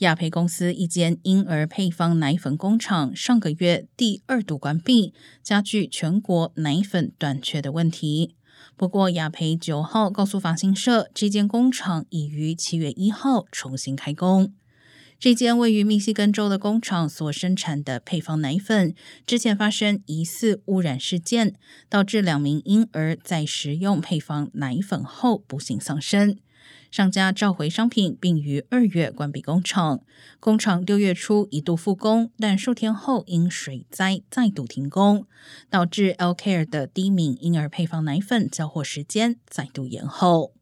亚培公司一间婴儿配方奶粉工厂上个月第二度关闭，加剧全国奶粉短缺的问题。不过，亚培九号告诉法新社，这间工厂已于七月一号重新开工。这间位于密西根州的工厂所生产的配方奶粉，之前发生疑似污染事件，导致两名婴儿在食用配方奶粉后不幸丧生。商家召回商品，并于二月关闭工厂。工厂六月初一度复工，但数天后因水灾再度停工，导致 L Care 的低敏婴儿配方奶粉交货时间再度延后。